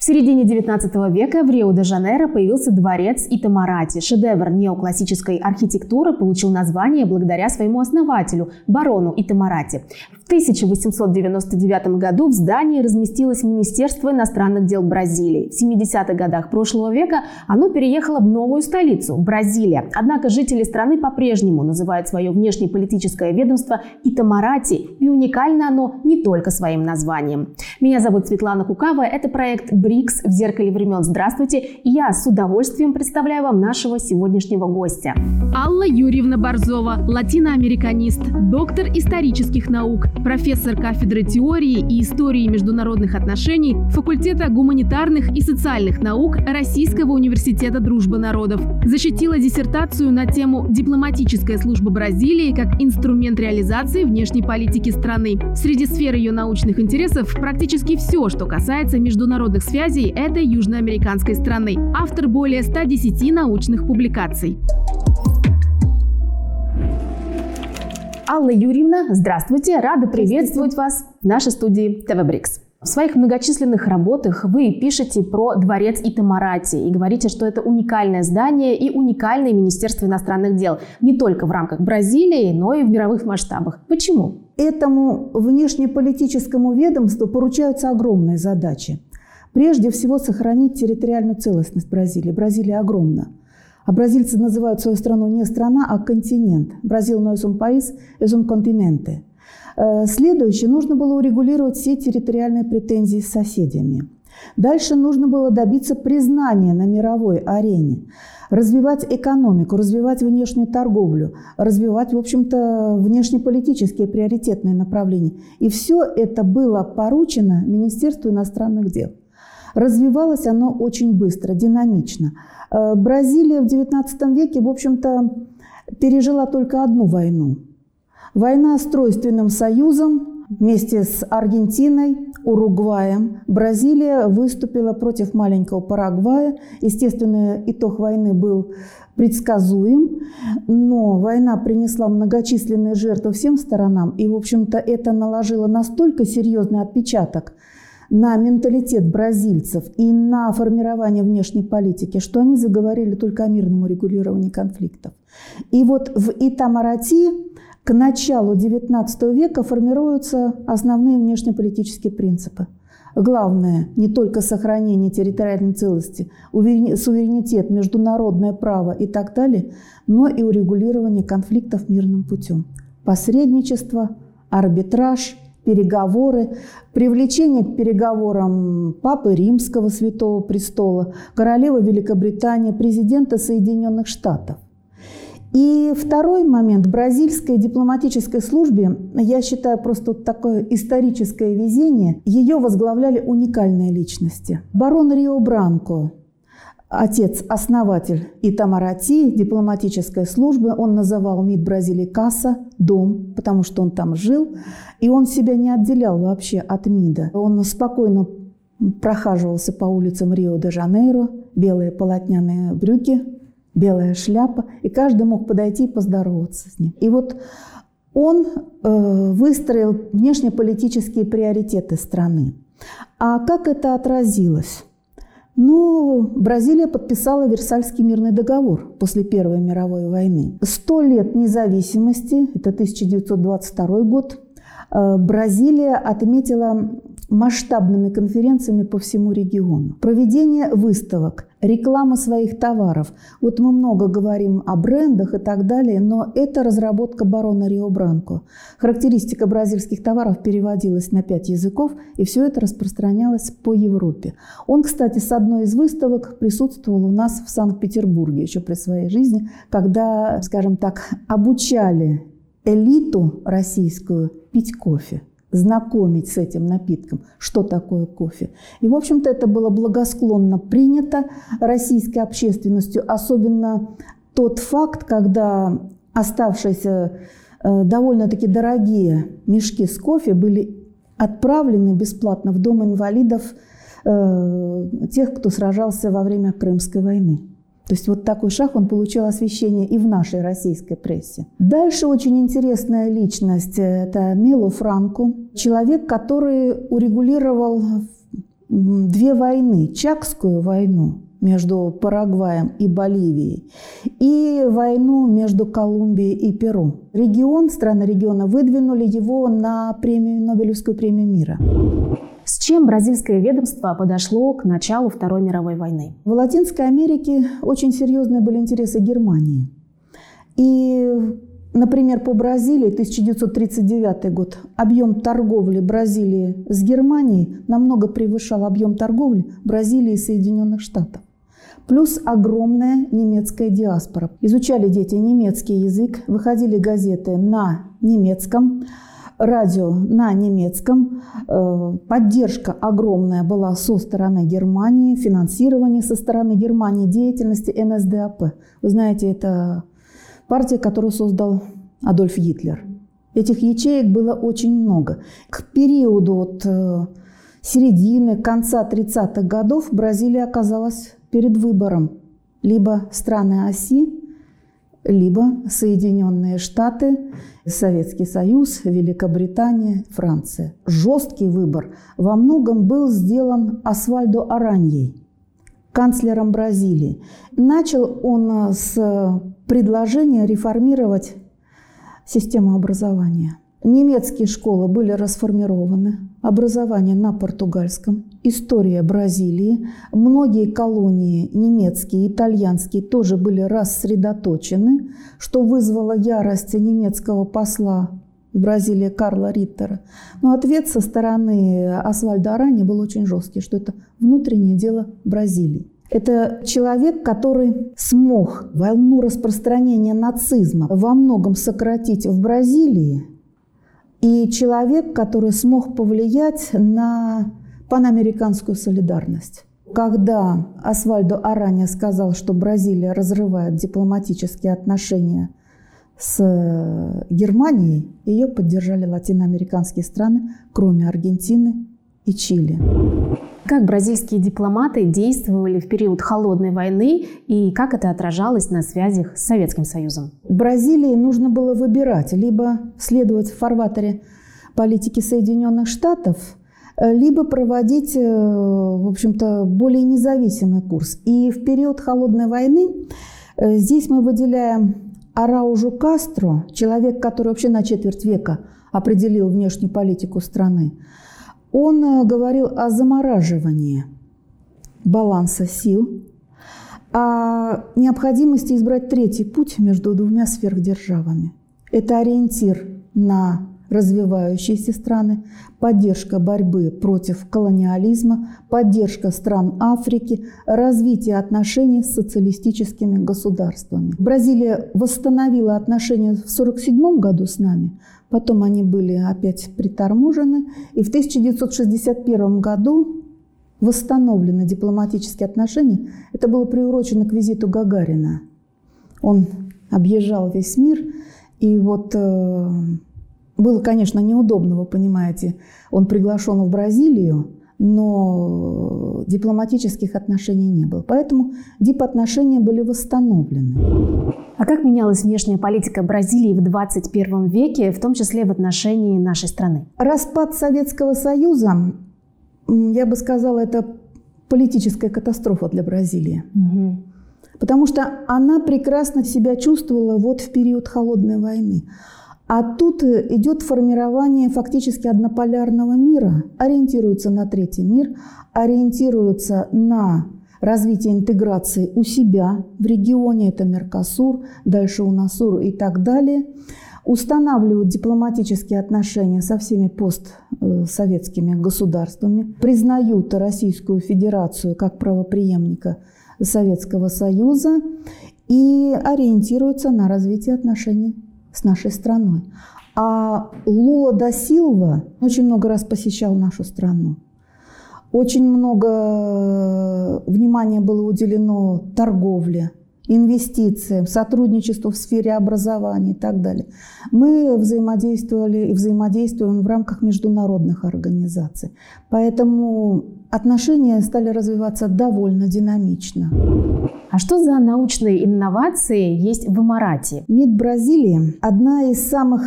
В середине 19 века в Рио-де-Жанейро появился дворец Итамарати. Шедевр неоклассической архитектуры получил название благодаря своему основателю, барону Итамарати. В 1899 году в здании разместилось Министерство иностранных дел Бразилии. В 70-х годах прошлого века оно переехало в новую столицу – Бразилия. Однако жители страны по-прежнему называют свое внешнеполитическое ведомство Итамарати, и уникально оно не только своим названием. Меня зовут Светлана Кукава, это проект БРИКС в зеркале времен. Здравствуйте! Я с удовольствием представляю вам нашего сегодняшнего гостя. Алла Юрьевна Борзова, латиноамериканист, доктор исторических наук, профессор кафедры теории и истории международных отношений факультета гуманитарных и социальных наук Российского университета дружбы народов. Защитила диссертацию на тему «Дипломатическая служба Бразилии как инструмент реализации внешней политики страны». Среди сфер ее научных интересов практически все, что касается международных связей связей этой южноамериканской страны. Автор более 110 научных публикаций. Алла Юрьевна, здравствуйте. Рада приветствовать вас в нашей студии ТВ Брикс. В своих многочисленных работах вы пишете про дворец Итамарати и говорите, что это уникальное здание и уникальное Министерство иностранных дел не только в рамках Бразилии, но и в мировых масштабах. Почему? Этому внешнеполитическому ведомству поручаются огромные задачи. Прежде всего сохранить территориальную целостность Бразилии. Бразилия огромна. А бразильцы называют свою страну не страна, а континент. Бразил es un país, es un continente. Э, следующее, нужно было урегулировать все территориальные претензии с соседями. Дальше нужно было добиться признания на мировой арене, развивать экономику, развивать внешнюю торговлю, развивать, в общем-то, внешнеполитические приоритетные направления. И все это было поручено Министерству иностранных дел. Развивалось оно очень быстро, динамично. Э, Бразилия в XIX веке, в общем-то, пережила только одну войну. Война с Тройственным союзом вместе с Аргентиной, Уругваем. Бразилия выступила против маленького Парагвая. Естественно, итог войны был предсказуем, но война принесла многочисленные жертвы всем сторонам, и, в общем-то, это наложило настолько серьезный отпечаток на менталитет бразильцев и на формирование внешней политики, что они заговорили только о мирном урегулировании конфликтов. И вот в Итамарати к началу XIX века формируются основные внешнеполитические принципы. Главное – не только сохранение территориальной целости, суверенитет, международное право и так далее, но и урегулирование конфликтов мирным путем. Посредничество, арбитраж – переговоры, привлечение к переговорам Папы Римского Святого Престола, королевы Великобритании, президента Соединенных Штатов. И второй момент. Бразильской дипломатической службе, я считаю, просто такое историческое везение. Ее возглавляли уникальные личности. Барон Рио Бранко, отец-основатель Итамарати, дипломатической службы. Он называл МИД Бразилии Касса, дом, потому что он там жил. И он себя не отделял вообще от МИДа. Он спокойно прохаживался по улицам Рио-де-Жанейро, белые полотняные брюки, белая шляпа, и каждый мог подойти и поздороваться с ним. И вот он э, выстроил внешнеполитические приоритеты страны. А как это отразилось? Ну, Бразилия подписала Версальский мирный договор после Первой мировой войны. Сто лет независимости, это 1922 год, э, Бразилия отметила масштабными конференциями по всему региону. Проведение выставок, реклама своих товаров. Вот мы много говорим о брендах и так далее, но это разработка барона Рио Бранко. Характеристика бразильских товаров переводилась на пять языков, и все это распространялось по Европе. Он, кстати, с одной из выставок присутствовал у нас в Санкт-Петербурге еще при своей жизни, когда, скажем так, обучали элиту российскую пить кофе знакомить с этим напитком, что такое кофе. И, в общем-то, это было благосклонно принято российской общественностью, особенно тот факт, когда оставшиеся э, довольно-таки дорогие мешки с кофе были отправлены бесплатно в Дом инвалидов э, тех, кто сражался во время Крымской войны. То есть вот такой шаг, он получил освещение и в нашей российской прессе. Дальше очень интересная личность – это Мело Франко, человек, который урегулировал две войны. Чакскую войну между Парагваем и Боливией и войну между Колумбией и Перу. Регион, страны региона выдвинули его на премию, Нобелевскую премию мира. С чем бразильское ведомство подошло к началу Второй мировой войны? В Латинской Америке очень серьезные были интересы Германии. И, например, по Бразилии, 1939 год, объем торговли Бразилии с Германией намного превышал объем торговли Бразилии и Соединенных Штатов. Плюс огромная немецкая диаспора. Изучали дети немецкий язык, выходили газеты на немецком, радио на немецком. Э, поддержка огромная была со стороны Германии, финансирование со стороны Германии деятельности НСДАП. Вы знаете, это партия, которую создал Адольф Гитлер. Этих ячеек было очень много. К периоду от э, середины, конца 30-х годов Бразилия оказалась перед выбором либо страны оси, либо Соединенные Штаты, Советский Союз, Великобритания, Франция. Жесткий выбор во многом был сделан Асвальдо Араньей, канцлером Бразилии. Начал он с предложения реформировать систему образования. Немецкие школы были расформированы, образование на португальском, история Бразилии, многие колонии немецкие, итальянские тоже были рассредоточены, что вызвало ярость немецкого посла в Бразилии Карла Риттера. Но ответ со стороны Асвальда Арани был очень жесткий, что это внутреннее дело Бразилии. Это человек, который смог волну распространения нацизма во многом сократить в Бразилии, и человек, который смог повлиять на панамериканскую солидарность. Когда Асвальдо Аранья сказал, что Бразилия разрывает дипломатические отношения с Германией, ее поддержали латиноамериканские страны, кроме Аргентины и Чили. Как бразильские дипломаты действовали в период холодной войны и как это отражалось на связях с Советским Союзом? Бразилии нужно было выбирать, либо следовать в фарватере политики Соединенных Штатов, либо проводить, э, в общем-то, более независимый курс. И в период холодной войны э, здесь мы выделяем Араужу Кастро, человек, который вообще на четверть века определил внешнюю политику страны. Он э, говорил о замораживании баланса сил, о необходимости избрать третий путь между двумя сверхдержавами. Это ориентир на развивающиеся страны, поддержка борьбы против колониализма, поддержка стран Африки, развитие отношений с социалистическими государствами. Бразилия восстановила отношения в 1947 году с нами, Потом они были опять приторможены. И в 1961 году восстановлены дипломатические отношения. Это было приурочено к визиту Гагарина. Он объезжал весь мир. И вот э, было, конечно, неудобно, вы понимаете. Он приглашен в Бразилию, но дипломатических отношений не было. Поэтому дипотношения были восстановлены. А как менялась внешняя политика Бразилии в 21 веке, в том числе в отношении нашей страны? Распад Советского Союза, я бы сказала, это политическая катастрофа для Бразилии. Угу. Потому что она прекрасно себя чувствовала вот в период холодной войны. А тут идет формирование фактически однополярного мира, ориентируется на третий мир, ориентируется на развитие интеграции у себя в регионе, это Меркосур, дальше УНАСУР и так далее, устанавливают дипломатические отношения со всеми постсоветскими государствами, признают Российскую Федерацию как правоприемника Советского Союза и ориентируются на развитие отношений с нашей страной. А Лула да Силва очень много раз посещал нашу страну. Очень много э, внимания было уделено торговле, инвестициям, сотрудничеству в сфере образования и так далее. Мы взаимодействовали и взаимодействуем в рамках международных организаций. Поэтому отношения стали развиваться довольно динамично. А что за научные инновации есть в Эмарате? МИД Бразилии – одна из самых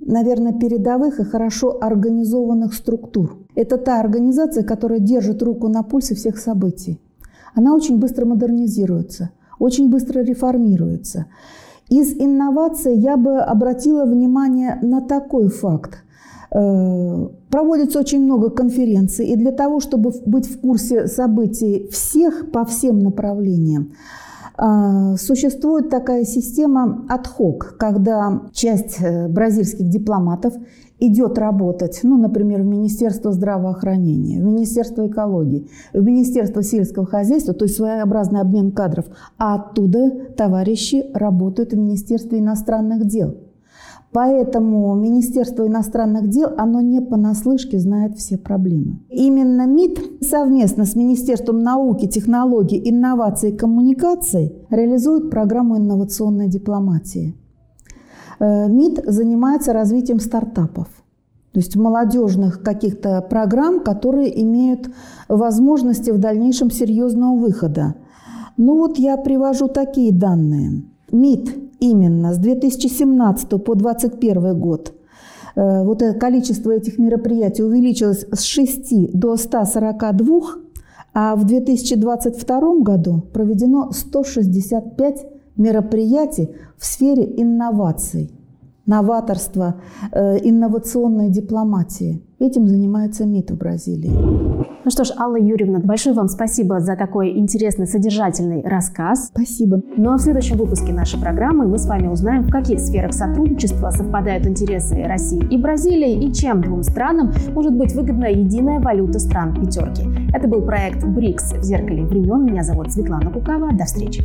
наверное, передовых и хорошо организованных структур. Это та организация, которая держит руку на пульсе всех событий. Она очень быстро модернизируется, очень быстро реформируется. Из инноваций я бы обратила внимание на такой факт. Э, проводится очень много конференций, и для того, чтобы быть в курсе событий всех по всем направлениям, а, существует такая система отхок, когда часть э, бразильских дипломатов идет работать, ну, например, в Министерство здравоохранения, в Министерство экологии, в Министерство сельского хозяйства, то есть своеобразный обмен кадров, а оттуда товарищи работают в Министерстве иностранных дел – Поэтому Министерство иностранных дел, оно не понаслышке знает все проблемы. Именно МИД совместно с Министерством науки, технологий, инноваций и коммуникаций реализует программу инновационной дипломатии. Э, МИД занимается развитием стартапов. То есть молодежных каких-то программ, которые имеют возможности в дальнейшем серьезного выхода. Ну вот я привожу такие данные. МИД именно с 2017 по 2021 год э, вот это количество этих мероприятий увеличилось с 6 до 142, а в 2022 году проведено 165 мероприятий в сфере инноваций новаторства, э, инновационной дипломатии. Этим занимается МИД в Бразилии. Ну что ж, Алла Юрьевна, большое вам спасибо за такой интересный, содержательный рассказ. Спасибо. Ну а в следующем выпуске нашей программы мы с вами узнаем, в каких сферах сотрудничества совпадают интересы России и Бразилии и чем двум странам может быть выгодна единая валюта стран пятерки. Это был проект БРИКС в зеркале времен. Меня зовут Светлана Кукава. До встречи.